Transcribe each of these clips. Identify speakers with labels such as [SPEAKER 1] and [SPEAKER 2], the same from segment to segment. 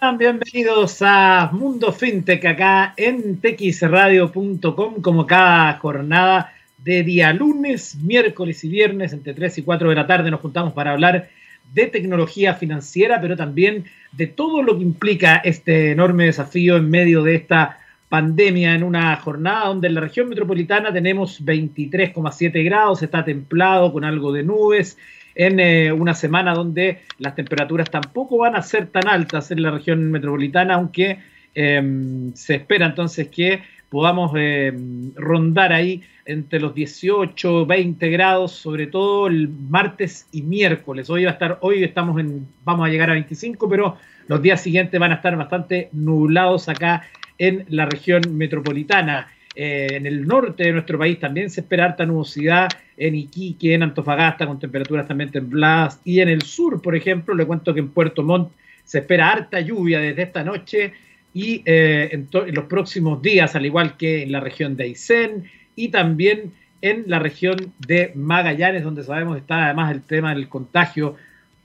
[SPEAKER 1] Bienvenidos a Mundo FinTech acá en texradio.com como cada jornada de día lunes, miércoles y viernes entre 3 y 4 de la tarde nos juntamos para hablar de tecnología financiera, pero también de todo lo que implica este enorme desafío en medio de esta pandemia en una jornada donde en la región metropolitana tenemos 23,7 grados, está templado con algo de nubes en eh, una semana donde las temperaturas tampoco van a ser tan altas en la región metropolitana, aunque em, se espera entonces que podamos em, rondar ahí entre los 18, 20 grados, sobre todo el martes y miércoles. Hoy va a estar, hoy estamos en, vamos a llegar a 25, pero los días siguientes van a estar bastante nublados acá en la región metropolitana. Eh, en el norte de nuestro país también se espera harta nubosidad en Iquique, en Antofagasta, con temperaturas también templadas. Y en el sur, por ejemplo, le cuento que en Puerto Montt se espera harta lluvia desde esta noche y eh, en, los próximos días, al igual que en la región de Aysén y también en la región de Magallanes, donde sabemos está además el tema del contagio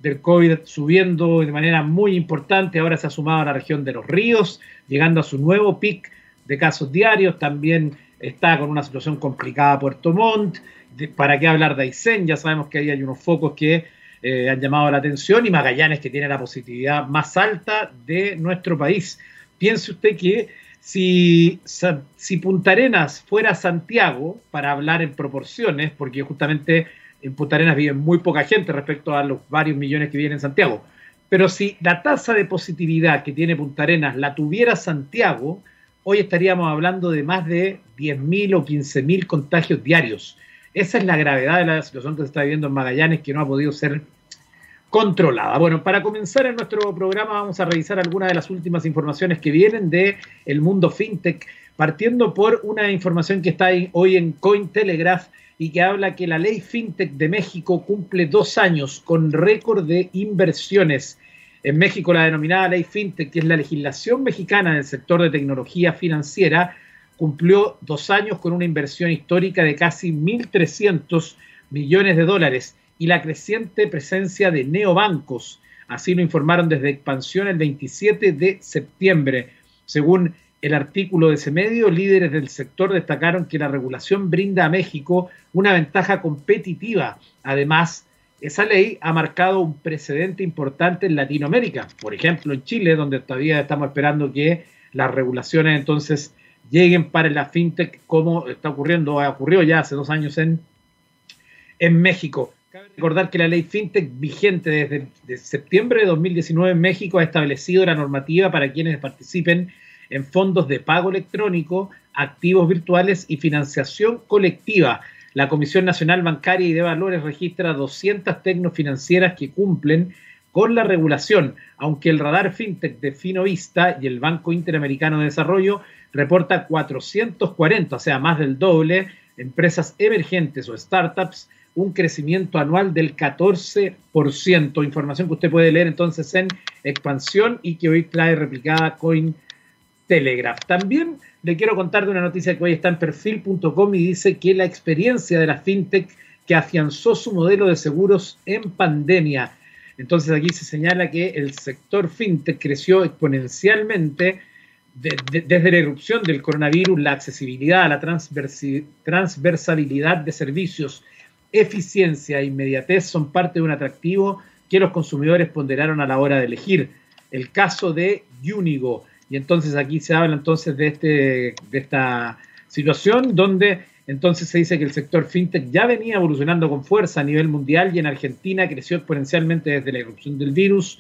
[SPEAKER 1] del COVID subiendo de manera muy importante. Ahora se ha sumado a la región de los ríos, llegando a su nuevo pic de casos diarios, también está con una situación complicada Puerto Montt, ¿para qué hablar de Aysén? Ya sabemos que ahí hay unos focos que eh, han llamado la atención y Magallanes que tiene la positividad más alta de nuestro país. Piense usted que si, si Punta Arenas fuera Santiago, para hablar en proporciones, porque justamente en Punta Arenas vive muy poca gente respecto a los varios millones que viven en Santiago, pero si la tasa de positividad que tiene Punta Arenas la tuviera Santiago, hoy estaríamos hablando de más de 10.000 o 15.000 contagios diarios. Esa es la gravedad de la situación que se está viviendo en Magallanes, que no ha podido ser controlada. Bueno, para comenzar en nuestro programa vamos a revisar algunas de las últimas informaciones que vienen de el mundo fintech, partiendo por una información que está hoy en Cointelegraph y que habla que la ley fintech de México cumple dos años con récord de inversiones en México, la denominada ley FinTech, que es la legislación mexicana del sector de tecnología financiera, cumplió dos años con una inversión histórica de casi 1.300 millones de dólares y la creciente presencia de neobancos. Así lo informaron desde Expansión el 27 de septiembre. Según el artículo de ese medio, líderes del sector destacaron que la regulación brinda a México una ventaja competitiva. Además, esa ley ha marcado un precedente importante en Latinoamérica, por ejemplo en Chile, donde todavía estamos esperando que las regulaciones entonces lleguen para la fintech, como está ocurriendo, ha ocurrido ya hace dos años en, en México. Cabe recordar que la ley fintech vigente desde, septiembre de 2019 en México ha establecido la normativa para quienes participen en fondos de pago electrónico, activos virtuales y financiación colectiva la Comisión Nacional Bancaria y de Valores registra 200 tecnofinancieras que cumplen con la regulación, aunque el radar fintech de Finovista y el Banco Interamericano de Desarrollo reporta 440, o sea, más del doble, empresas emergentes o startups, un crecimiento anual del 14%. Información que usted puede leer entonces en Expansión y que hoy trae replicada Coin Telegraph. También le quiero contar de una noticia que hoy está en perfil.com y dice que la experiencia de la fintech que afianzó su modelo de seguros en pandemia. Entonces aquí se señala que el sector fintech creció exponencialmente desde la erupción del coronavirus, la accesibilidad, la transversalidad de servicios, eficiencia e inmediatez son parte de un atractivo que los consumidores ponderaron a la hora de elegir. El caso de Unigo, y entonces aquí se habla entonces de, este, de esta situación donde entonces se dice que el sector fintech ya venía evolucionando con fuerza a nivel mundial y en Argentina creció exponencialmente desde la irrupción del virus.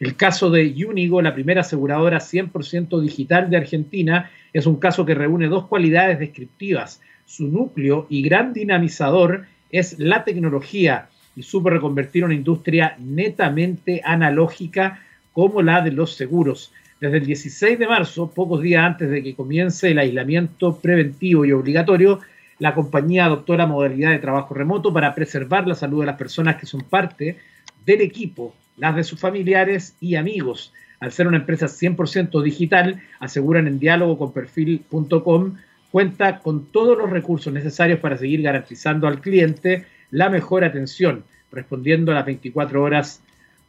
[SPEAKER 1] El caso de Unigo, la primera aseguradora 100% digital de Argentina, es un caso que reúne dos cualidades descriptivas. Su núcleo y gran dinamizador es la tecnología y supo reconvertir una industria netamente analógica como la de los seguros. Desde el 16 de marzo, pocos días antes de que comience el aislamiento preventivo y obligatorio, la compañía adoptó la modalidad de trabajo remoto para preservar la salud de las personas que son parte del equipo, las de sus familiares y amigos. Al ser una empresa 100% digital, aseguran en diálogo con perfil.com, cuenta con todos los recursos necesarios para seguir garantizando al cliente la mejor atención, respondiendo a las 24 horas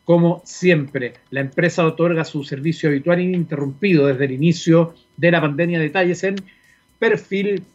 [SPEAKER 1] como siempre. La empresa otorga su servicio habitual ininterrumpido desde el inicio de la pandemia. Detalles en perfil.com.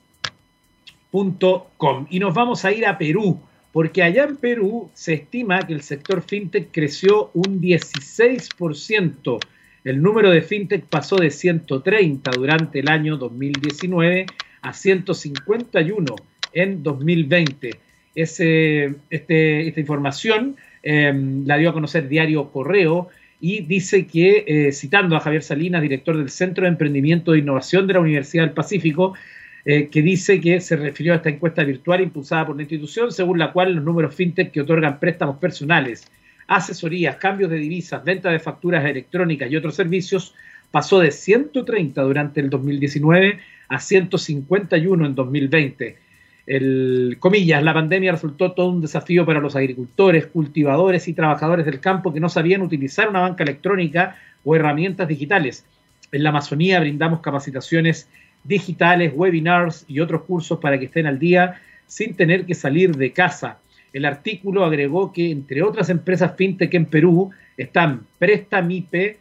[SPEAKER 1] Y nos vamos a ir a Perú, porque allá en Perú se estima que el sector fintech creció un 16%. El número de fintech pasó de 130 durante el año 2019 a 151 en 2020. Ese, este, esta información Em, la dio a conocer Diario Correo y dice que, eh, citando a Javier Salinas, director del Centro de Emprendimiento e Innovación de la Universidad del Pacífico, eh, que dice que se refirió a esta encuesta virtual impulsada por la institución, según la cual los números fintech que otorgan préstamos personales, asesorías, cambios de divisas, venta de facturas electrónicas y otros servicios pasó de 130 durante el 2019 a 151 en 2020 el, comillas, la pandemia resultó todo un desafío para los agricultores, cultivadores y trabajadores del campo que no sabían utilizar una banca electrónica o herramientas digitales. En la Amazonía brindamos capacitaciones digitales, webinars y otros cursos para que estén al día sin tener que salir de casa. El artículo agregó que, entre otras empresas fintech en Perú, están Prestamipe,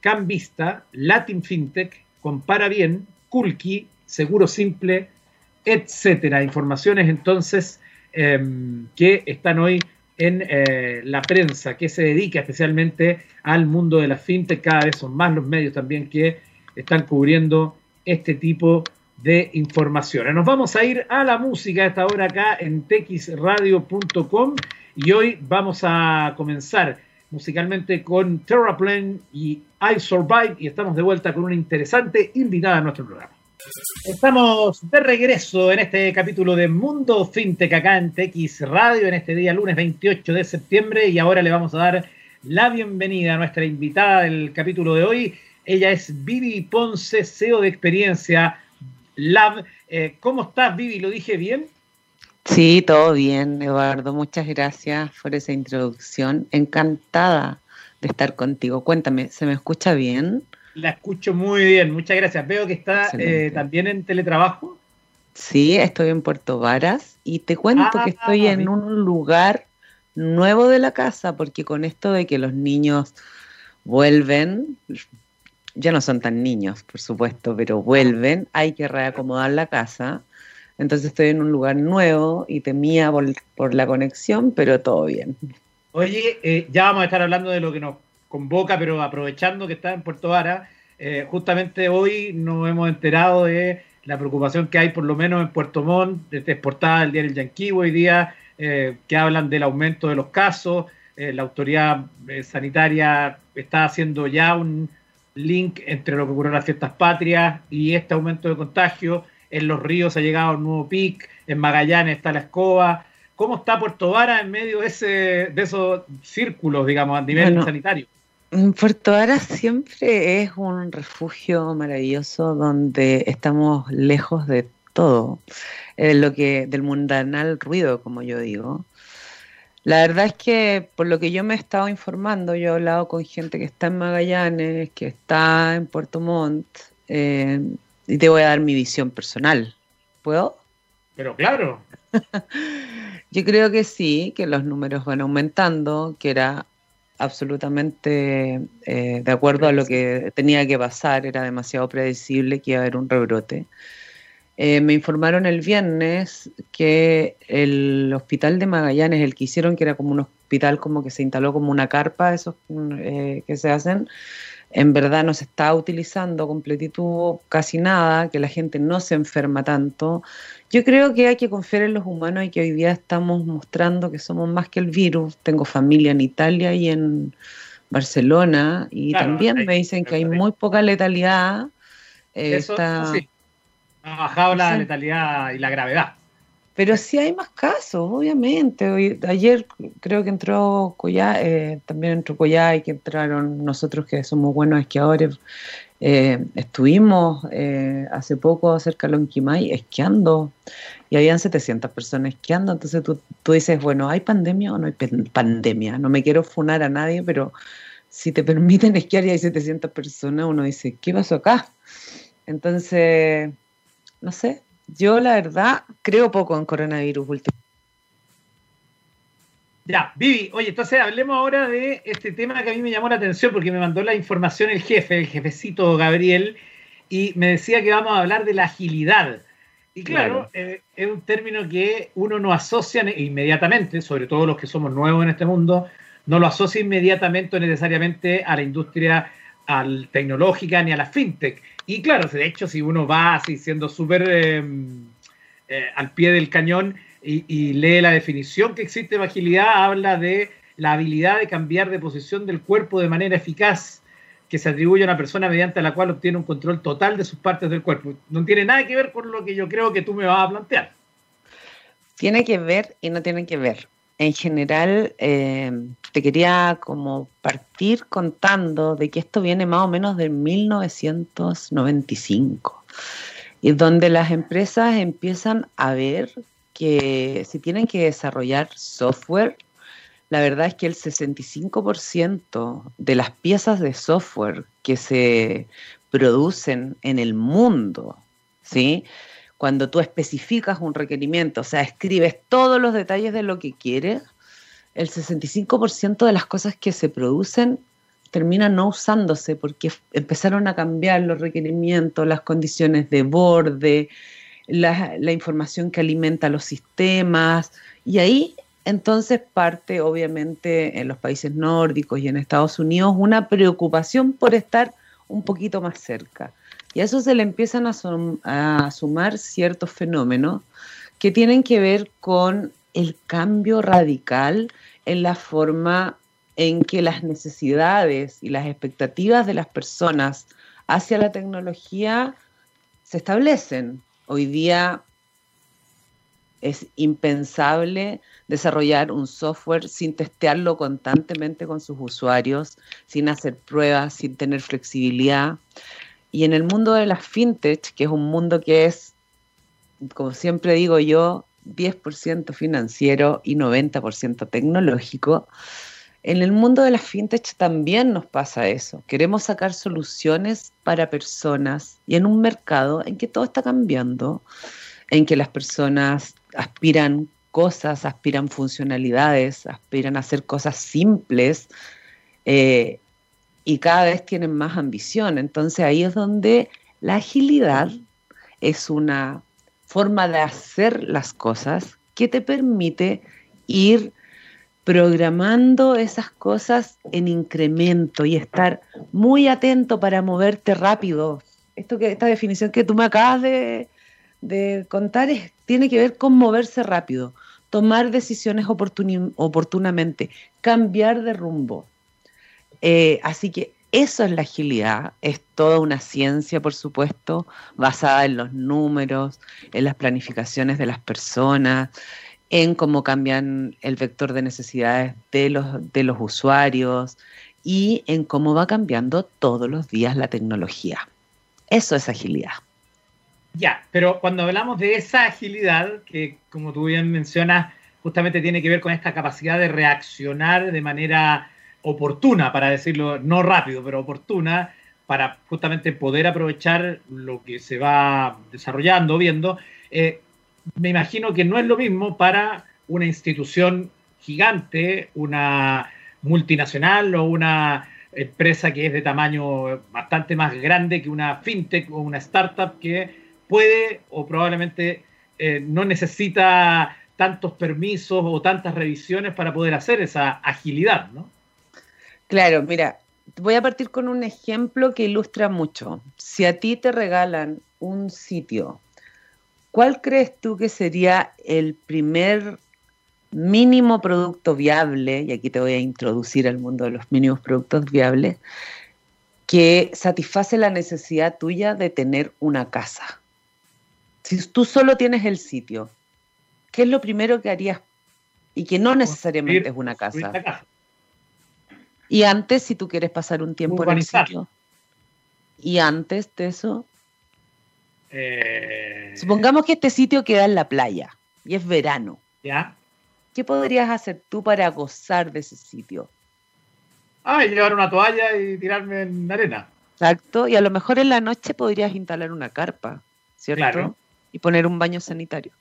[SPEAKER 1] Cambista, Latin Fintech, Compara Bien, Kulki, Seguro Simple, etcétera. Informaciones entonces em, que están hoy en eh, la prensa, que se dedica especialmente al mundo de la fintech. Cada vez son más los medios también que están cubriendo este tipo de informaciones. Nos vamos a ir a la música a esta hora acá en texradio.com y hoy vamos a comenzar musicalmente con Terraplane y I Survive y estamos de vuelta con una interesante invitada a nuestro programa. Estamos de regreso en este capítulo de Mundo FinTech acá en TX Radio en este día lunes 28 de septiembre y ahora le vamos a dar la bienvenida a nuestra invitada del capítulo de hoy. Ella es Vivi Ponce, CEO de Experiencia Lab. Eh, ¿Cómo estás, Vivi? ¿Lo dije bien?
[SPEAKER 2] Sí, todo bien, Eduardo. Muchas gracias por esa introducción. Encantada de estar contigo. Cuéntame, ¿se me escucha bien?
[SPEAKER 1] La escucho muy bien, muchas gracias. Veo que está eh, también en teletrabajo.
[SPEAKER 2] Sí, estoy en Puerto Varas y te cuento que estoy ah, en un lugar nuevo de la casa porque con esto de que los niños vuelven, ya no son tan niños, por supuesto, pero vuelven, hay que reacomodar la casa. Entonces estoy en un lugar nuevo y temía por, la conexión, pero todo bien.
[SPEAKER 1] Oye, eh, ya vamos a estar hablando de lo que nos convoca, pero aprovechando que está en Puerto Vara, eh, justamente hoy nos hemos enterado de la preocupación que hay, por lo menos en Puerto Montt, exportada el diario El Yanqui hoy día, eh, que hablan del aumento de los casos. Eh, la autoridad sanitaria está haciendo ya un link entre lo que ocurrió en las fiestas patrias y este aumento de contagio. En los ríos ha llegado un nuevo pic, en Magallanes está la escoba. ¿Cómo está Puerto Vara en medio de, ese, de esos círculos, digamos, a nivel sanitario?
[SPEAKER 2] Puerto Varas siempre es un refugio maravilloso donde estamos lejos de todo, eh, lo que del mundanal ruido, como yo digo. La verdad es que por lo que yo me he estado informando, yo he hablado con gente que está en Magallanes, que está en Puerto Montt, eh, y te voy a dar mi visión personal. ¿Puedo?
[SPEAKER 1] Pero claro.
[SPEAKER 2] yo creo que sí, que los números van aumentando, que era absolutamente eh, de acuerdo a lo que tenía que pasar, era demasiado predecible que iba a haber un rebrote. Eh, me informaron el viernes que el hospital de Magallanes, el que hicieron, que era como un hospital como que se instaló como una carpa, esos eh, que se hacen, en verdad no se está utilizando completitud casi nada, que la gente no se enferma tanto. Yo creo que hay que confiar en los humanos y que hoy día estamos mostrando que somos más que el virus. Tengo familia en Italia y en Barcelona y también me dicen que hay muy poca letalidad.
[SPEAKER 1] Eh, Eso, sí. Ha bajado la letalidad y la gravedad.
[SPEAKER 2] Pero sí hay más casos, obviamente. Hoy, ayer creo que entró Coyá, eh, también entró Coyá y que entraron nosotros que somos buenos esquiadores. Eh, estuvimos eh, hace poco cerca de Lonquimay esquiando y habían 700 personas esquiando. Entonces tú, tú dices, bueno, ¿hay pandemia o no hay pandemia? No me quiero funar a nadie, pero si te permiten esquiar y hay 700 personas, uno dice, ¿qué pasó acá? Entonces, no sé, yo la verdad creo poco en coronavirus últimamente.
[SPEAKER 1] Ya, Vivi, oye, entonces hablemos ahora de este tema que a mí me llamó la atención porque me mandó la información el jefe, el jefecito Gabriel, y me decía que vamos a hablar de la agilidad. Y claro, eh, es un término que uno no asocia inmediatamente, sobre todo los que somos nuevos en este mundo, no lo asocia inmediatamente o necesariamente a la industria al tecnológica ni a la fintech. Y claro, de hecho, si uno va así siendo súper em, eh, al pie del cañón, y, lee la definición que existe de agilidad, habla de la habilidad de cambiar de posición del cuerpo de manera eficaz que se atribuye a una persona mediante la cual obtiene un control total de sus partes del cuerpo. No tiene nada que ver con lo que yo creo que tú me vas a plantear.
[SPEAKER 2] Tiene que ver y no tiene que ver. En general, eh, te quería como partir contando de que esto viene más o menos de 1995, y donde las empresas empiezan a ver que si tienen que desarrollar software, la verdad es que el 65% de las piezas de software que se producen en el mundo, ¿sí? Cuando tú especificas un requerimiento, o sea, escribes todos los detalles de lo que quieres, el 65% de las cosas que se producen terminan no usándose porque empezaron a cambiar los requerimientos, las condiciones de borde, la, información que alimenta los sistemas, y ahí entonces parte, obviamente, en los países nórdicos y en Estados Unidos, una preocupación por estar un poquito más cerca. Y a eso se le empiezan a, sumar ciertos fenómenos que tienen que ver con el cambio radical en la forma en que las necesidades y las expectativas de las personas hacia la tecnología se establecen. Hoy día es impensable desarrollar un software sin testearlo constantemente con sus usuarios, sin hacer pruebas, sin tener flexibilidad. Y en el mundo de las fintech, que es un mundo que es, como siempre digo yo, 10% financiero y 90% tecnológico, en el mundo de las fintech también nos pasa eso. Queremos sacar soluciones para personas y en un mercado en que todo está cambiando, en que las personas aspiran cosas, aspiran funcionalidades, aspiran a hacer cosas simples eh, y cada vez tienen más ambición. Entonces ahí es donde la agilidad es una forma de hacer las cosas que te permite ir programando esas cosas en incremento y estar muy atento para moverte rápido. Esto que, esta definición que tú me acabas de, contar tiene que ver con moverse rápido, tomar decisiones oportunamente, cambiar de rumbo. Eh, así que eso es la agilidad, es toda una ciencia, por supuesto, basada en los números, en las planificaciones de las personas, en cómo cambian el vector de necesidades de los, de los usuarios y en cómo va cambiando todos los días la tecnología. Eso es agilidad.
[SPEAKER 1] Ya, pero cuando hablamos de esa agilidad, que como tú bien mencionas, justamente tiene que ver con esta capacidad de reaccionar de manera oportuna, para decirlo, no rápido, pero oportuna, para justamente poder aprovechar lo que se va desarrollando, viendo. Eh, me imagino que no es lo mismo para una institución gigante, una multinacional o una empresa que es de tamaño bastante más grande que una fintech o una startup que puede o probablemente eh, no necesita tantos permisos o tantas revisiones para poder hacer esa agilidad, ¿no?
[SPEAKER 2] Claro, mira, voy a partir con un ejemplo que ilustra mucho. Si a ti te regalan un sitio ¿cuál crees tú que sería el primer mínimo producto viable, y aquí te voy a introducir al mundo de los mínimos productos viables, que satisface la necesidad tuya de tener una casa? Si tú solo tienes el sitio, ¿qué es lo primero que harías? Y que no necesariamente es una casa. Y antes, si tú quieres pasar un tiempo en el sitio. Y antes de eso, eh, Supongamos que este sitio queda en la playa y es verano.
[SPEAKER 1] ¿Ya?
[SPEAKER 2] ¿Qué podrías hacer tú para gozar de ese sitio?
[SPEAKER 1] Ah, llevar una toalla y tirarme en arena.
[SPEAKER 2] Exacto, y a lo mejor en la noche podrías instalar una carpa, ¿cierto? Y poner un baño sanitario.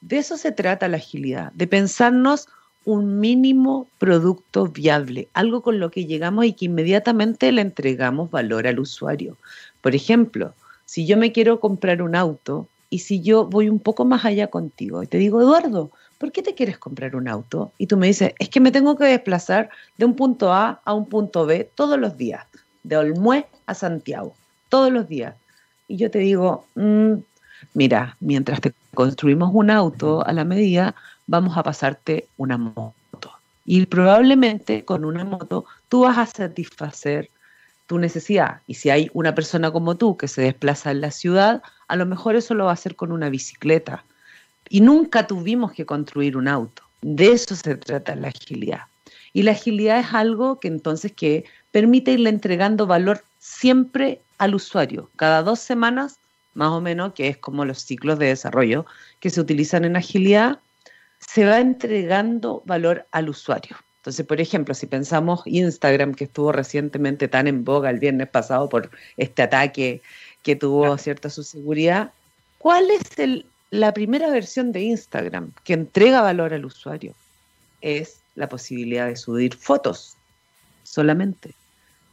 [SPEAKER 2] De eso se trata la agilidad, de pensarnos un mínimo producto viable, algo con lo que llegamos y que inmediatamente le entregamos valor al usuario. Por ejemplo, si yo me quiero comprar un auto y si yo voy un poco más allá contigo y te digo, Eduardo, ¿por qué te quieres comprar un auto? Y tú me dices, es que me tengo que desplazar de un punto A a un punto B todos los días, de Olmué a Santiago, todos los días. Y yo te digo, mm, mira, mientras te construimos un auto a la medida, vamos a pasarte una moto. Y probablemente con una moto tú vas a satisfacer tu necesidad. Y si hay una persona como tú que se desplaza en la ciudad, a lo mejor eso lo va a hacer con una bicicleta. Y nunca tuvimos que construir un auto. De eso se trata la agilidad. Y la agilidad es algo que entonces que permite irle entregando valor siempre al usuario. Cada dos semanas, más o menos, que es como los ciclos de desarrollo que se utilizan en agilidad, se va entregando valor al usuario. Entonces, por ejemplo, si pensamos Instagram, que estuvo recientemente tan en boga el viernes pasado por este ataque que tuvo cierta su seguridad, ¿cuál es el, la primera versión de Instagram que entrega valor al usuario? Es la posibilidad de subir fotos solamente.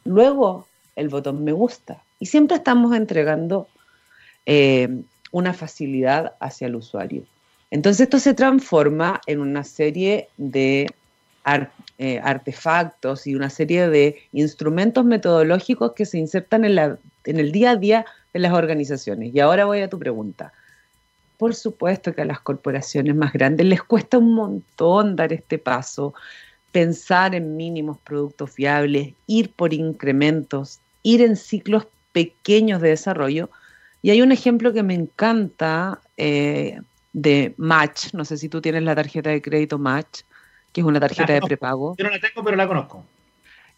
[SPEAKER 2] Luego, el botón me gusta. Y siempre estamos entregando eh, una facilidad hacia el usuario. Entonces esto se transforma en una serie de eh, artefactos y una serie de instrumentos metodológicos que se insertan en, el día a día de las organizaciones. Y ahora voy a tu pregunta. Por supuesto que a las corporaciones más grandes les cuesta un montón dar este paso, pensar en mínimos productos fiables, ir por incrementos, ir en ciclos pequeños de desarrollo. Y hay un ejemplo que me encanta eh, de Match. No sé si tú tienes la tarjeta de crédito Match, que es una tarjeta de prepago.
[SPEAKER 1] Yo no la tengo, pero la conozco.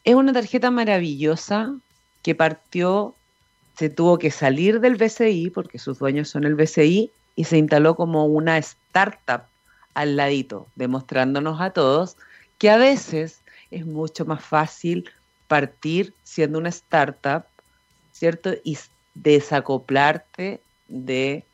[SPEAKER 2] Es una tarjeta maravillosa que partió, se tuvo que salir del BCI porque sus dueños son el BCI y se instaló como una startup al ladito, demostrándonos a todos que a veces es mucho más fácil partir siendo una startup, ¿cierto? Y desacoplarte de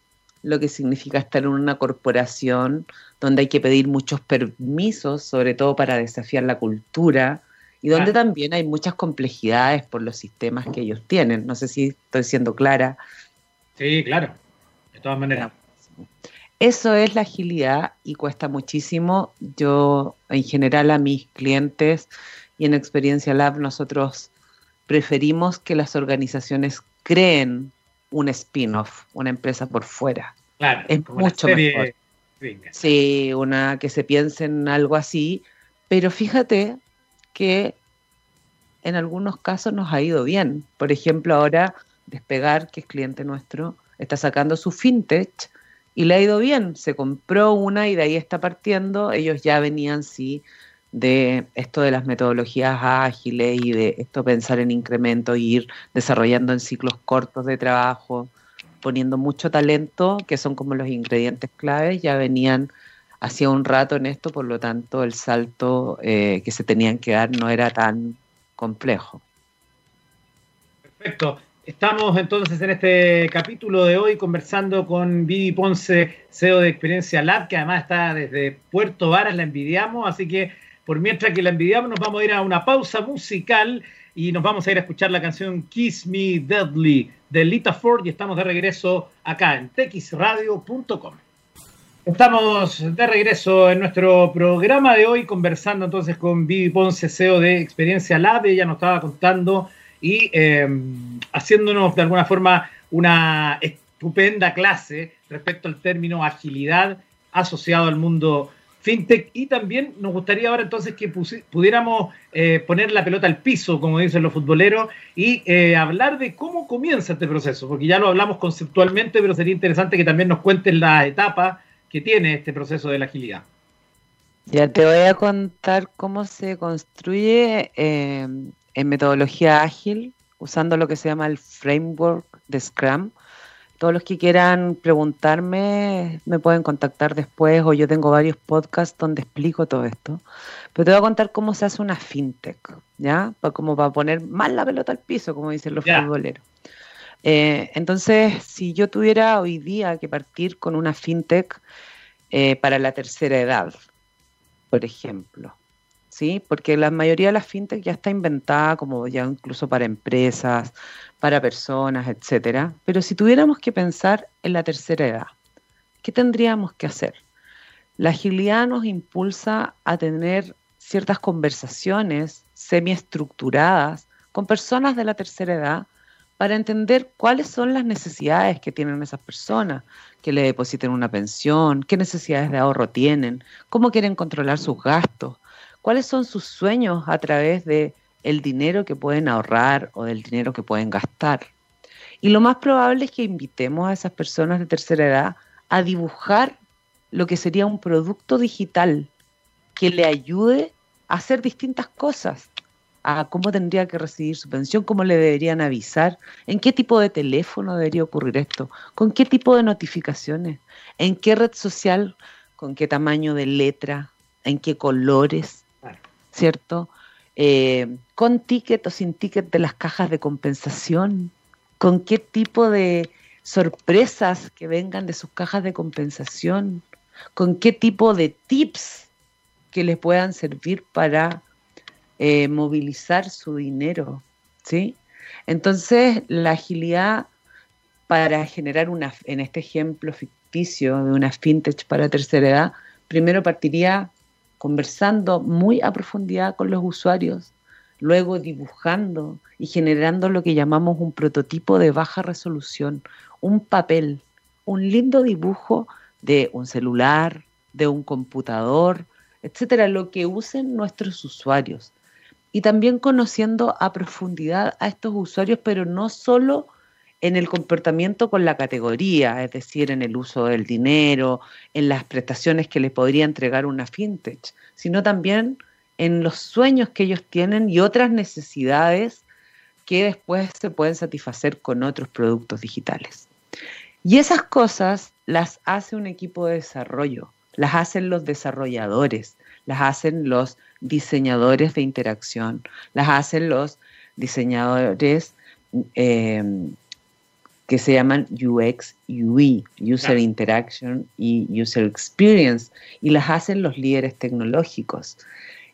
[SPEAKER 2] lo que significa estar en una corporación donde hay que pedir muchos permisos, sobre todo para desafiar la cultura, y donde también hay muchas complejidades por los sistemas que ellos tienen. No sé si estoy siendo clara.
[SPEAKER 1] Sí, claro, de todas maneras.
[SPEAKER 2] Eso es la agilidad y cuesta muchísimo. Yo, en general, a mis clientes y en Experiencia Lab, nosotros preferimos que las organizaciones creen un spin-off, una empresa por fuera.
[SPEAKER 1] Claro,
[SPEAKER 2] es mucho mejor. Sí, una que se piense en algo así, pero fíjate que en algunos casos nos ha ido bien. Por ejemplo, ahora Despegar, que es cliente nuestro, está sacando su fintech y le ha ido bien. Se compró una y de ahí está partiendo. Ellos ya venían, sí, de esto de las metodologías ágiles y de esto pensar en incremento e ir desarrollando en ciclos cortos de trabajo, poniendo mucho talento, que son como los ingredientes claves, ya venían hacía un rato en esto, por lo tanto el salto eh, que se tenían que dar no era tan complejo.
[SPEAKER 1] Perfecto. Estamos entonces en este capítulo de hoy conversando con Vivi Ponce, CEO de Experiencia Lab, que además está desde Puerto Varas, la envidiamos, así que por mientras que la envidiamos, nos vamos a ir a una pausa musical y nos vamos a ir a escuchar la canción Kiss Me Deadly de Lita Ford y estamos de regreso acá en texradio.com. Estamos de regreso en nuestro programa de hoy conversando entonces con Vivi Ponce, CEO de Experiencia Lab. Ella nos estaba contando y em, haciéndonos de alguna forma una estupenda clase respecto al término agilidad asociado al mundo fintech y también nos gustaría ahora entonces que pudiéramos eh, poner la pelota al piso, como dicen los futboleros, y eh, hablar de cómo comienza este proceso, porque ya lo hablamos conceptualmente, pero sería interesante que también nos cuenten la etapa que tiene este proceso de la agilidad.
[SPEAKER 2] Ya te voy a contar cómo se construye eh, en metodología ágil, usando lo que se llama el framework de Scrum, todos los que quieran preguntarme me pueden contactar después o yo tengo varios podcasts donde explico todo esto. Pero te voy a contar cómo se hace una fintech, ¿ya? Como para poner más la pelota al piso, como dicen los futboleros. Eh, entonces, si yo tuviera hoy día que partir con una fintech eh, para la tercera edad, por ejemplo. ¿Sí? Porque la mayoría de las fintech ya está inventada como ya incluso para empresas, para personas, etcétera. Pero si tuviéramos que pensar en la tercera edad, ¿qué tendríamos que hacer? La agilidad nos impulsa a tener ciertas conversaciones semiestructuradas con personas de la tercera edad para entender cuáles son las necesidades que tienen esas personas, que le depositen una pensión, qué necesidades de ahorro tienen, cómo quieren controlar sus gastos, cuáles son sus sueños a través de el dinero que pueden ahorrar o del dinero que pueden gastar. Y lo más probable es que invitemos a esas personas de tercera edad a dibujar lo que sería un producto digital que le ayude a hacer distintas cosas, a cómo tendría que recibir su pensión, cómo le deberían avisar, en qué tipo de teléfono debería ocurrir esto, con qué tipo de notificaciones, en qué red social, con qué tamaño de letra, en qué colores, ¿cierto? Eh, con ticket o sin ticket de las cajas de compensación, con qué tipo de sorpresas que vengan de sus cajas de compensación, con qué tipo de tips que les puedan servir para eh, movilizar su dinero, ¿sí? Entonces, la agilidad para generar una, en este ejemplo ficticio de una fintech para tercera edad, primero partiría conversando muy a profundidad con los usuarios, luego dibujando y generando lo que llamamos un prototipo de baja resolución, un papel, un lindo dibujo de un celular, de un computador, etcétera, lo que usen nuestros usuarios. Y también conociendo a profundidad a estos usuarios, pero no solo en el comportamiento con la categoría, es decir, en el uso del dinero, en las prestaciones que le podría entregar una fintech, sino también en los sueños que ellos tienen y otras necesidades que después se pueden satisfacer con otros productos digitales. Y esas cosas las hace un equipo de desarrollo, las hacen los desarrolladores, las hacen los diseñadores de interacción, las hacen los diseñadores em, que se llaman UX, UI, User Interaction y User Experience, y las hacen los líderes tecnológicos.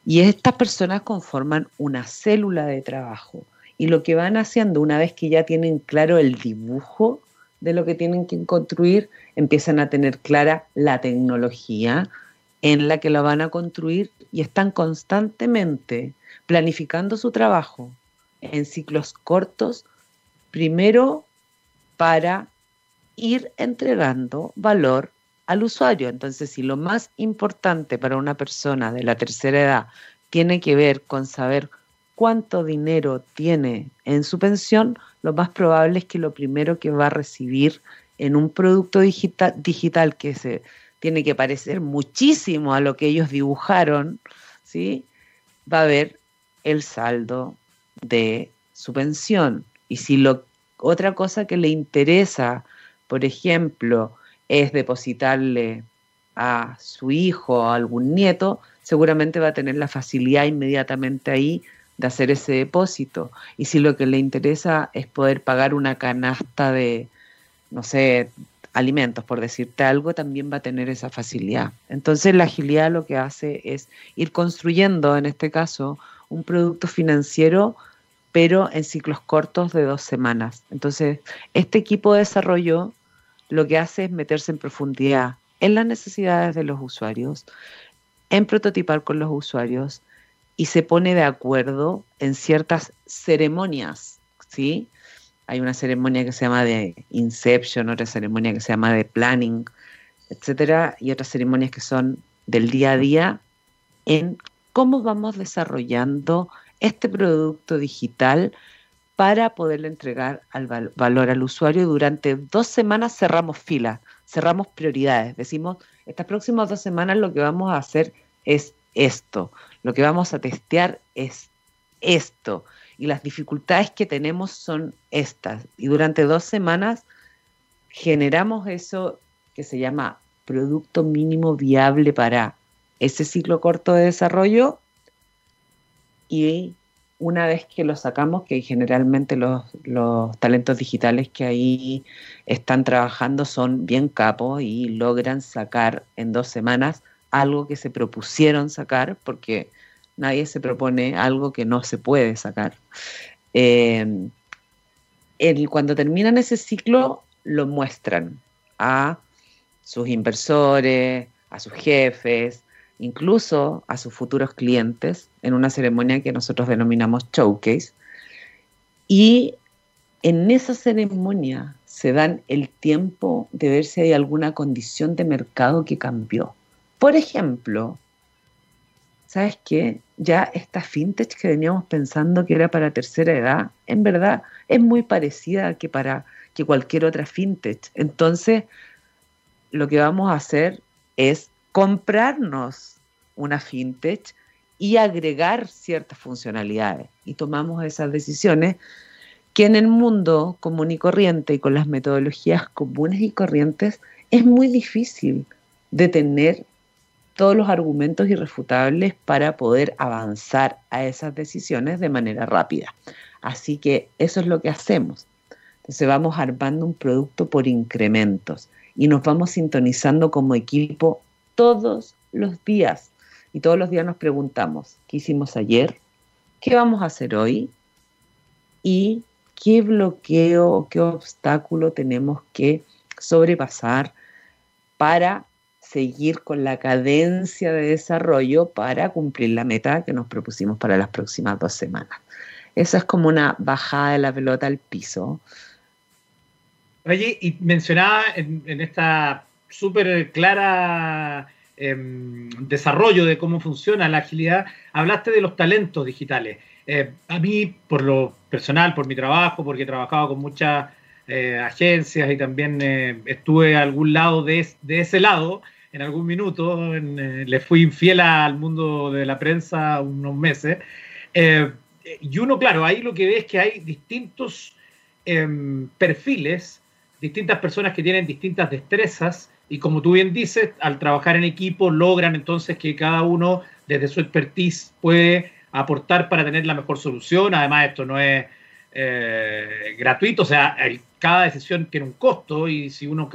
[SPEAKER 2] Y estas personas conforman una célula de trabajo. Y lo que van haciendo una vez que ya tienen claro el dibujo de lo que tienen que construir, empiezan a tener clara la tecnología, en la que la van a construir y están constantemente planificando su trabajo en ciclos cortos, primero para ir entregando valor al usuario. Entonces, si lo más importante para una persona de la tercera edad tiene que ver con saber cuánto dinero tiene en su pensión, lo más probable es que lo primero que va a recibir en un producto digital, que se tiene que parecer muchísimo a lo que ellos dibujaron, ¿sí? va a ver el saldo de su pensión. Y si lo, otra cosa que le interesa, por ejemplo, es depositarle a su hijo o a algún nieto, seguramente va a tener la facilidad inmediatamente ahí de hacer ese depósito. Y si lo que le interesa es poder pagar una canasta de, no sé, alimentos, por decirte algo, también va a tener esa facilidad. Entonces la agilidad lo que hace es ir construyendo, en este caso, un producto financiero, pero en ciclos cortos de dos semanas. Entonces, este equipo de desarrollo lo que hace es meterse en profundidad en las necesidades de los usuarios, en prototipar con los usuarios y se pone de acuerdo en ciertas ceremonias, ¿sí? hay una ceremonia que se llama de Inception, otra ceremonia que se llama de Planning, etcétera, y otras ceremonias que son del día a día en cómo vamos desarrollando este producto digital para poderle entregar al valor al usuario. Durante dos semanas cerramos filas, cerramos prioridades. Decimos, estas próximas dos semanas lo que vamos a hacer es esto, lo que vamos a testear es esto y las dificultades que tenemos son estas. Y durante dos semanas generamos eso que se llama producto mínimo viable para ese ciclo corto de desarrollo y una vez que lo sacamos, que generalmente los, los, talentos digitales que ahí están trabajando son bien capos y logran sacar en dos semanas algo que se propusieron sacar, porque nadie se propone algo que no se puede sacar. Eh, cuando terminan ese ciclo, lo muestran a sus inversores, a sus jefes, incluso a sus futuros clientes en una ceremonia que nosotros denominamos showcase. Y en esa ceremonia se dan el tiempo de ver si hay alguna condición de mercado que cambió. Por ejemplo, ¿sabes qué? Ya esta fintech que veníamos pensando que era para tercera edad, en verdad es muy parecida que para que cualquier otra fintech. Entonces, lo que vamos a hacer es comprarnos una fintech y agregar ciertas funcionalidades. Y tomamos esas decisiones que en el mundo común y corriente y con las metodologías comunes y corrientes es muy difícil de tener todos los argumentos irrefutables para poder avanzar a esas decisiones de manera rápida. Así que eso es lo que hacemos. Entonces vamos armando un producto por incrementos y nos vamos sintonizando como equipo todos los días. Y todos los días nos preguntamos, ¿qué hicimos ayer? ¿Qué vamos a hacer hoy? ¿Y qué bloqueo, qué obstáculo tenemos que sobrepasar para seguir con la cadencia de desarrollo para cumplir la meta que nos propusimos para las próximas dos semanas? Esa es como una bajada de la pelota al piso.
[SPEAKER 1] Oye, y mencionaba en, esta súper clara em, desarrollo de cómo funciona la agilidad, hablaste de los talentos digitales. Eh, a mí, por lo personal, por mi trabajo, porque he trabajado con muchas eh, agencias y también eh, estuve a algún lado de, ese lado en algún minuto, le fui infiel al mundo de la prensa unos meses. y uno, claro, ahí lo que ve es que hay distintos em, perfiles distintas personas que tienen distintas destrezas y como tú bien dices, al trabajar en equipo logran entonces que cada uno desde su expertise puede aportar para tener la mejor solución. Además, esto no es eh, gratuito, o sea, cada decisión tiene un costo y si uno,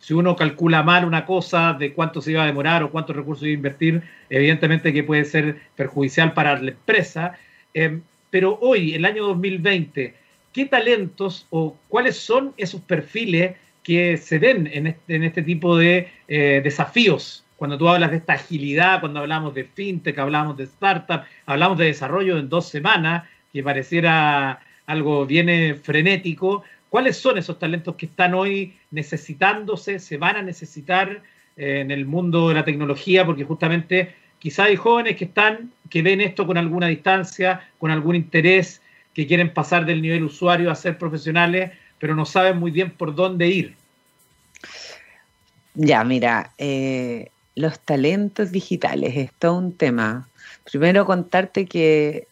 [SPEAKER 1] si uno calcula mal una cosa de cuánto se iba a demorar o cuántos recursos iba a invertir, evidentemente que puede ser perjudicial para la empresa. Eh, pero hoy, el año 2020, qué talentos o cuáles son esos perfiles que se den en este, este tipo de eh, desafíos. Cuando tú hablas de esta agilidad, cuando hablamos de fintech, hablamos de startup, hablamos de desarrollo en dos semanas, que pareciera algo bien eh, frenético. ¿Cuáles son esos talentos que están hoy necesitándose, se van a necesitar eh, en el mundo de la tecnología? Porque justamente quizá hay jóvenes que están, que ven esto con alguna distancia, con algún interés, que quieren pasar del nivel usuario a ser profesionales, pero no saben muy bien por dónde ir.
[SPEAKER 2] Ya, mira, eh, los talentos digitales es todo un tema. Primero contarte que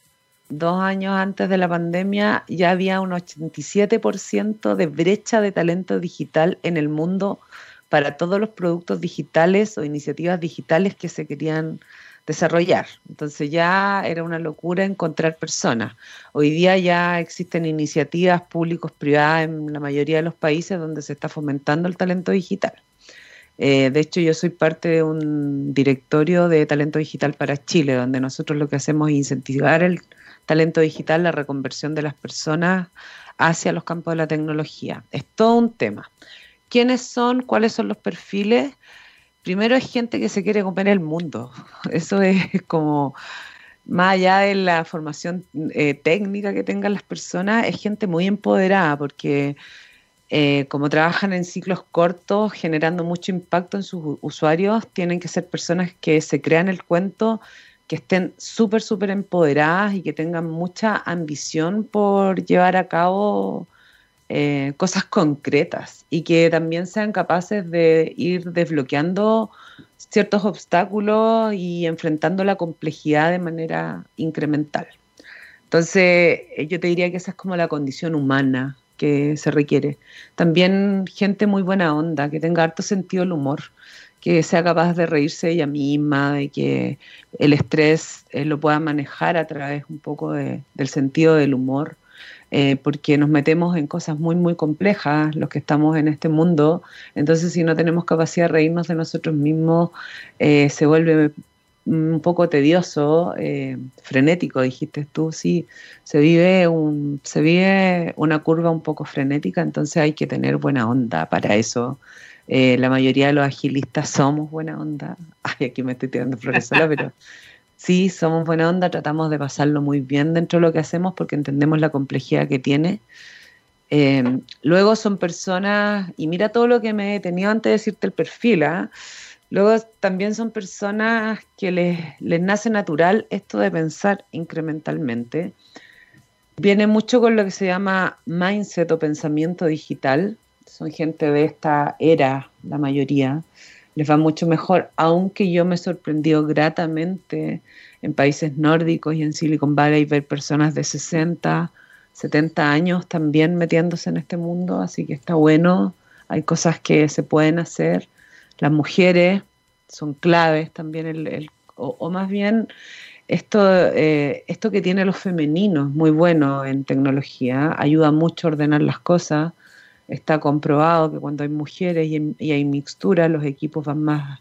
[SPEAKER 2] dos años antes de la pandemia ya había un 87% de brecha de talento digital en el mundo para todos los productos digitales o iniciativas digitales que se querían desarrollar. Entonces ya era una locura encontrar personas. Hoy día ya existen iniciativas públicos privadas en la mayoría de los países donde se está fomentando el talento digital. Eh, de hecho, yo soy parte de un directorio de talento digital para Chile, donde nosotros lo que hacemos es incentivar el talento digital, la reconversión de las personas hacia los campos de la tecnología. Es todo un tema. ¿Quiénes son? ¿Cuáles son los perfiles? primero es gente que se quiere comer el mundo. Eso es como, más allá de la formación eh, técnica que tengan las personas, es gente muy empoderada porque eh, como trabajan en ciclos cortos, generando mucho impacto en sus usuarios, tienen que ser personas que se crean el cuento, que estén súper, súper empoderadas y que tengan mucha ambición por llevar a cabo eh, cosas concretas y que también sean capaces de ir desbloqueando ciertos obstáculos y enfrentando la complejidad de manera incremental. Entonces, eh, yo te diría que esa es como la condición humana que se requiere. También gente muy buena onda, que tenga harto sentido del humor, que sea capaz de reírse de ella misma, de que el estrés eh, lo pueda manejar a través un poco del sentido del humor eh, porque nos metemos en cosas muy, muy complejas los que estamos en este mundo. Entonces, si no tenemos capacidad de reírnos de nosotros mismos, eh, se vuelve un poco tedioso, eh, frenético, dijiste tú, sí, se vive, un, se vive una curva un poco frenética, entonces hay que tener buena onda para eso. la mayoría de los agilistas somos buena onda. Ay, aquí me estoy tirando flores sola, pero sí, somos buena onda, tratamos de pasarlo muy bien dentro de lo que hacemos porque entendemos la complejidad que tiene. Eh, luego son personas, y mira todo lo que me he tenido antes de decirte el perfil, ¿ah? Luego también son personas que les, les nace natural esto de pensar incrementalmente. Viene mucho con lo que se llama mindset o pensamiento digital. Son gente de esta era, la mayoría les va mucho mejor, aunque yo me he sorprendido gratamente en países nórdicos y en Silicon Valley ver personas de 60, 70 años también metiéndose en este mundo, así que está bueno, hay cosas que se pueden hacer, las mujeres son claves también, el, o, más bien esto, eh, esto que tiene los femeninos, muy bueno en tecnología, ayuda mucho a ordenar las cosas, Está comprobado que cuando hay mujeres y, hay mixtura, los equipos van más,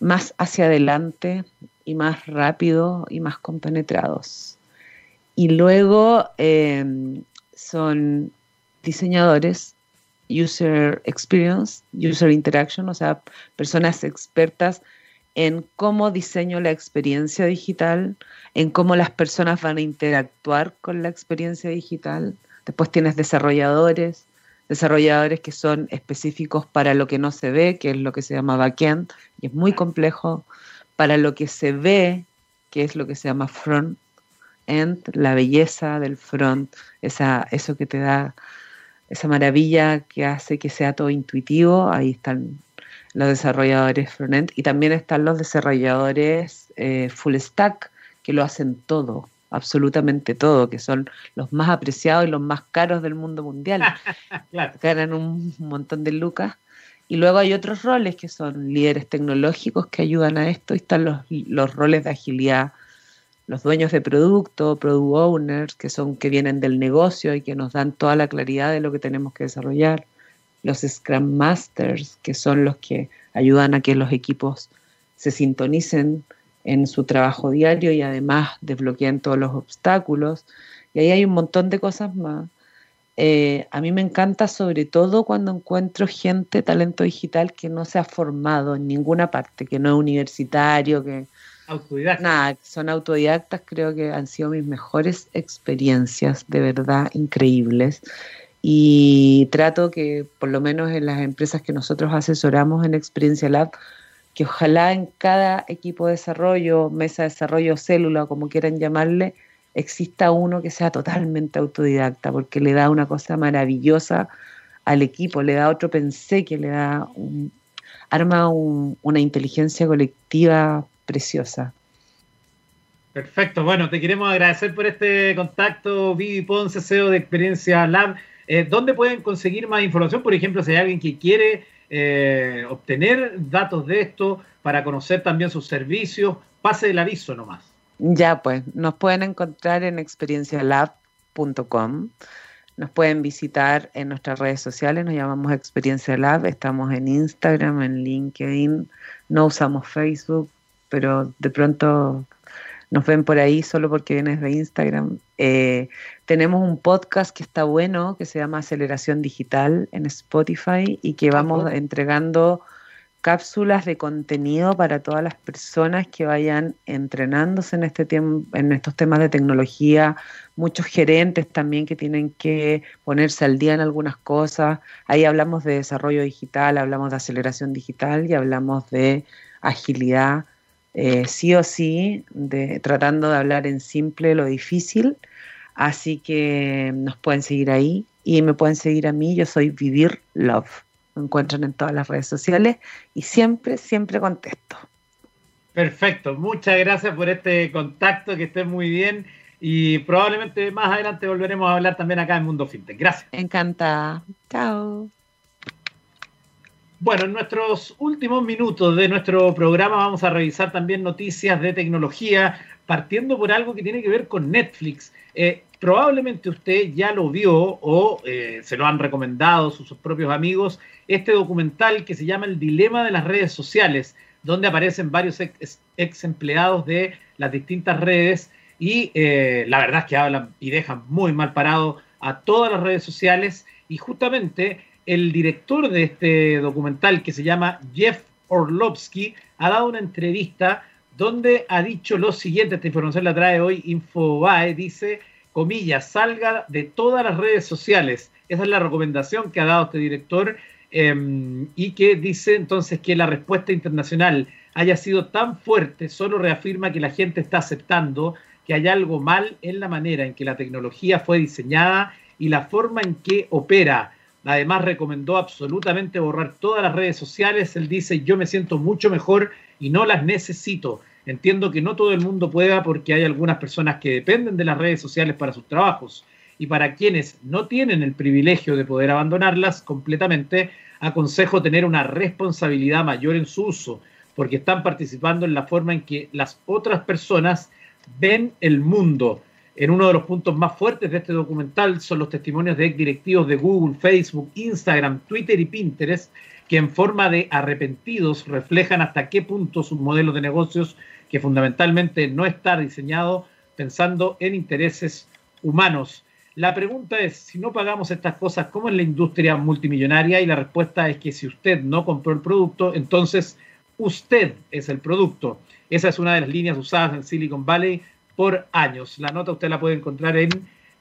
[SPEAKER 2] más hacia adelante y más rápido y más compenetrados. Y luego em, son diseñadores, user experience, user interaction, o sea, personas expertas en cómo diseño la experiencia digital, en cómo las personas van a interactuar con la experiencia digital. Después tienes desarrolladores, desarrolladores que son específicos para lo que no se ve, que es lo que se llama backend, y es muy complejo, para lo que se ve, que es lo que se llama front-end, la belleza del front, esa, eso que te da, esa maravilla que hace que sea todo intuitivo, ahí están los desarrolladores front-end, y también están los desarrolladores eh, full stack, que lo hacen todo, absolutamente todo, que son los más apreciados y los más caros del mundo mundial. Ganan un montón de lucas. Y luego hay otros roles que son líderes tecnológicos que ayudan a esto. Y están los, los roles de agilidad, los dueños de producto, product owners, que son que vienen del negocio y que nos dan toda la claridad de lo que tenemos que desarrollar. Los Scrum Masters, que son los que ayudan a que los equipos se sintonicen en su trabajo diario y además desbloquean todos los obstáculos. Y ahí hay un montón de cosas más. Eh, a mí me encanta sobre todo cuando encuentro gente, talento digital, que no se ha formado en ninguna parte, que no es universitario, que... Nada, son autodidactas, creo que han sido mis mejores experiencias, de verdad, increíbles. Y trato que, por lo menos en las empresas que nosotros asesoramos en Experiencia Lab, que ojalá en cada equipo de desarrollo, mesa de desarrollo, célula, como quieran llamarle, exista uno que sea totalmente autodidacta, porque le da una cosa maravillosa al equipo, le da otro pensé que le da arma una inteligencia colectiva preciosa.
[SPEAKER 1] Perfecto, bueno, te queremos agradecer por este contacto, Vivi Ponce, CEO de Experiencia Lab. Eh, ¿Dónde pueden conseguir más información? Por ejemplo, si hay alguien que quiere eh, obtener datos de esto, para conocer también sus servicios, pase el aviso nomás.
[SPEAKER 2] Ya, pues, nos pueden encontrar en experiencialab.com. Nos pueden visitar en nuestras redes sociales, nos llamamos Experiencia Lab, estamos en Instagram, en LinkedIn, no usamos Facebook, pero de pronto nos ven por ahí solo porque vienes de Instagram. Eh, tenemos un podcast que está bueno, que se llama Aceleración Digital en Spotify y que vamos entregando cápsulas de contenido para todas las personas que vayan entrenándose en este en estos temas de tecnología, muchos gerentes también que tienen que ponerse al día en algunas cosas. Ahí hablamos de desarrollo digital, hablamos de aceleración digital y hablamos de agilidad eh, sí o sí, de, tratando de hablar en simple lo difícil. Así que nos pueden seguir ahí y me pueden seguir a mí. Yo soy Vivir Love. Me encuentran en todas las redes sociales y siempre, siempre contesto.
[SPEAKER 1] Perfecto. Muchas gracias por este contacto. Que esté muy bien. Y probablemente más adelante volveremos a hablar también acá en Mundo Fintech. Gracias.
[SPEAKER 2] Encantada. Chao.
[SPEAKER 1] Bueno, en nuestros últimos minutos de nuestro programa vamos a revisar también noticias de tecnología, partiendo por algo que tiene que ver con Netflix. Eh, probablemente usted ya lo vio o eh, se lo han recomendado sus, propios amigos, este documental que se llama El Dilema de las Redes Sociales, donde aparecen varios ex, empleados de las distintas redes y eh, la verdad es que hablan y dejan muy mal parado a todas las redes sociales y justamente el director de este documental que se llama Jeff Orlovsky ha dado una entrevista donde ha dicho lo siguiente, esta información la trae hoy Infobae, dice, comillas, salga de todas las redes sociales. Esa es la recomendación que ha dado este director em, y que dice entonces que la respuesta internacional haya sido tan fuerte solo reafirma que la gente está aceptando que hay algo mal en la manera en que la tecnología fue diseñada y la forma en que opera. Además recomendó absolutamente borrar todas las redes sociales. Él dice, yo me siento mucho mejor y no las necesito. Entiendo que no todo el mundo pueda porque hay algunas personas que dependen de las redes sociales para sus trabajos y para quienes no tienen el privilegio de poder abandonarlas completamente, aconsejo tener una responsabilidad mayor en su uso, porque están participando en la forma en que las otras personas ven el mundo. En uno de los puntos más fuertes de este documental son los testimonios de directivos de Google, Facebook, Instagram, Twitter y Pinterest, que en forma de arrepentidos reflejan hasta qué punto sus modelos de negocios, que fundamentalmente no está diseñado pensando en intereses humanos. La pregunta es, si no pagamos estas cosas, ¿cómo es la industria multimillonaria? Y la respuesta es que si usted no compró el producto, entonces usted es el producto. Esa es una de las líneas usadas en Silicon Valley años. La nota usted la puede encontrar en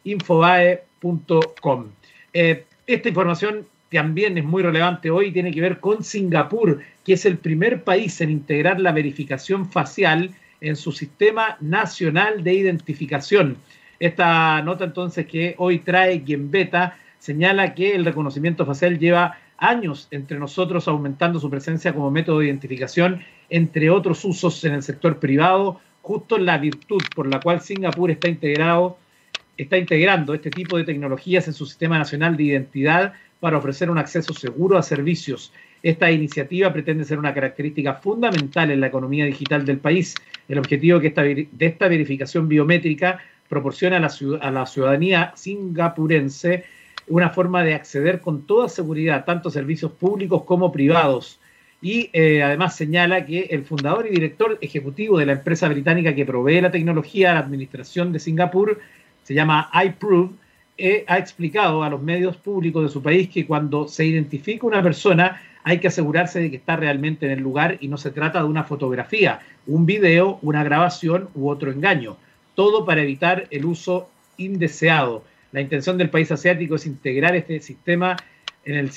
[SPEAKER 1] infobae.com. Eh, esta información también es muy relevante hoy, tiene que ver con Singapur, que es el primer país en integrar la verificación facial en su sistema nacional de identificación. Esta nota entonces que hoy trae Beta señala que el reconocimiento facial lleva años entre nosotros aumentando su presencia como método de identificación, entre otros usos en el sector privado, justo la virtud por la cual Singapur está integrado, está integrando este tipo de tecnologías en su sistema nacional de identidad para ofrecer un acceso seguro a servicios. Esta iniciativa pretende ser una característica fundamental en la economía digital del país. El objetivo que de esta verificación biométrica proporciona a la ciudadanía singapurense una forma de acceder con toda seguridad, tanto a servicios públicos como privados. Y eh, además señala que el fundador y director ejecutivo de la empresa británica que provee la tecnología a la administración de Singapur, se llama iProve, eh, ha explicado a los medios públicos de su país que cuando se identifica una persona hay que asegurarse de que está realmente en el lugar y no se trata de una fotografía, un video, una grabación u otro engaño. Todo para evitar el uso indeseado. La intención del país asiático es integrar este sistema en el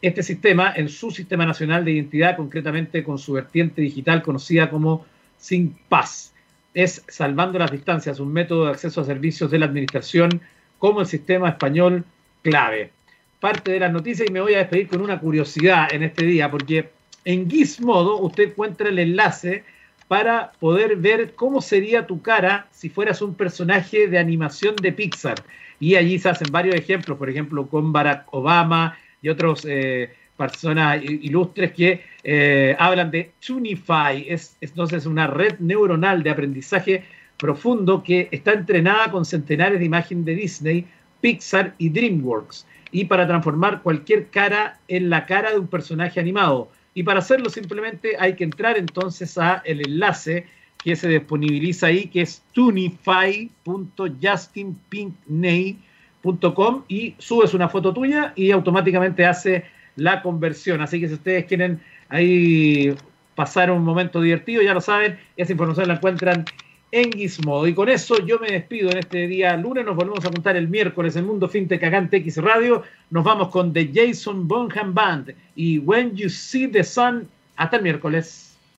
[SPEAKER 1] este sistema en su sistema nacional de identidad, concretamente con su vertiente digital conocida como SINPAS. Es salvando las distancias, un método de acceso a servicios de la administración como el sistema español clave. Parte de las noticias y me voy a despedir con una curiosidad en este día, porque en Gizmodo usted encuentra el enlace para poder ver cómo sería tu cara si fueras un personaje de animación de Pixar y allí se hacen varios ejemplos, por ejemplo, con Barack Obama y otros eh, personas ilustres que eh, hablan de Tunify, es, entonces una red neuronal de aprendizaje profundo que está entrenada con centenares de imágenes de Disney, Pixar y DreamWorks, y para transformar cualquier cara en la cara de un personaje animado. Y para hacerlo simplemente hay que entrar entonces a el enlace que se disponibiliza ahí, que es tunify.justinpinkney.com y subes una foto tuya y automáticamente hace la conversión. Así que si ustedes quieren ahí pasar un momento divertido, ya lo saben, esa información la encuentran en Gizmodo. Y con eso yo me despido en este día lunes. Nos volvemos a contar el miércoles en Mundo Fintech en TX Radio. Nos vamos con The Jason Bonham Band y When You See the Sun. Hasta el miércoles.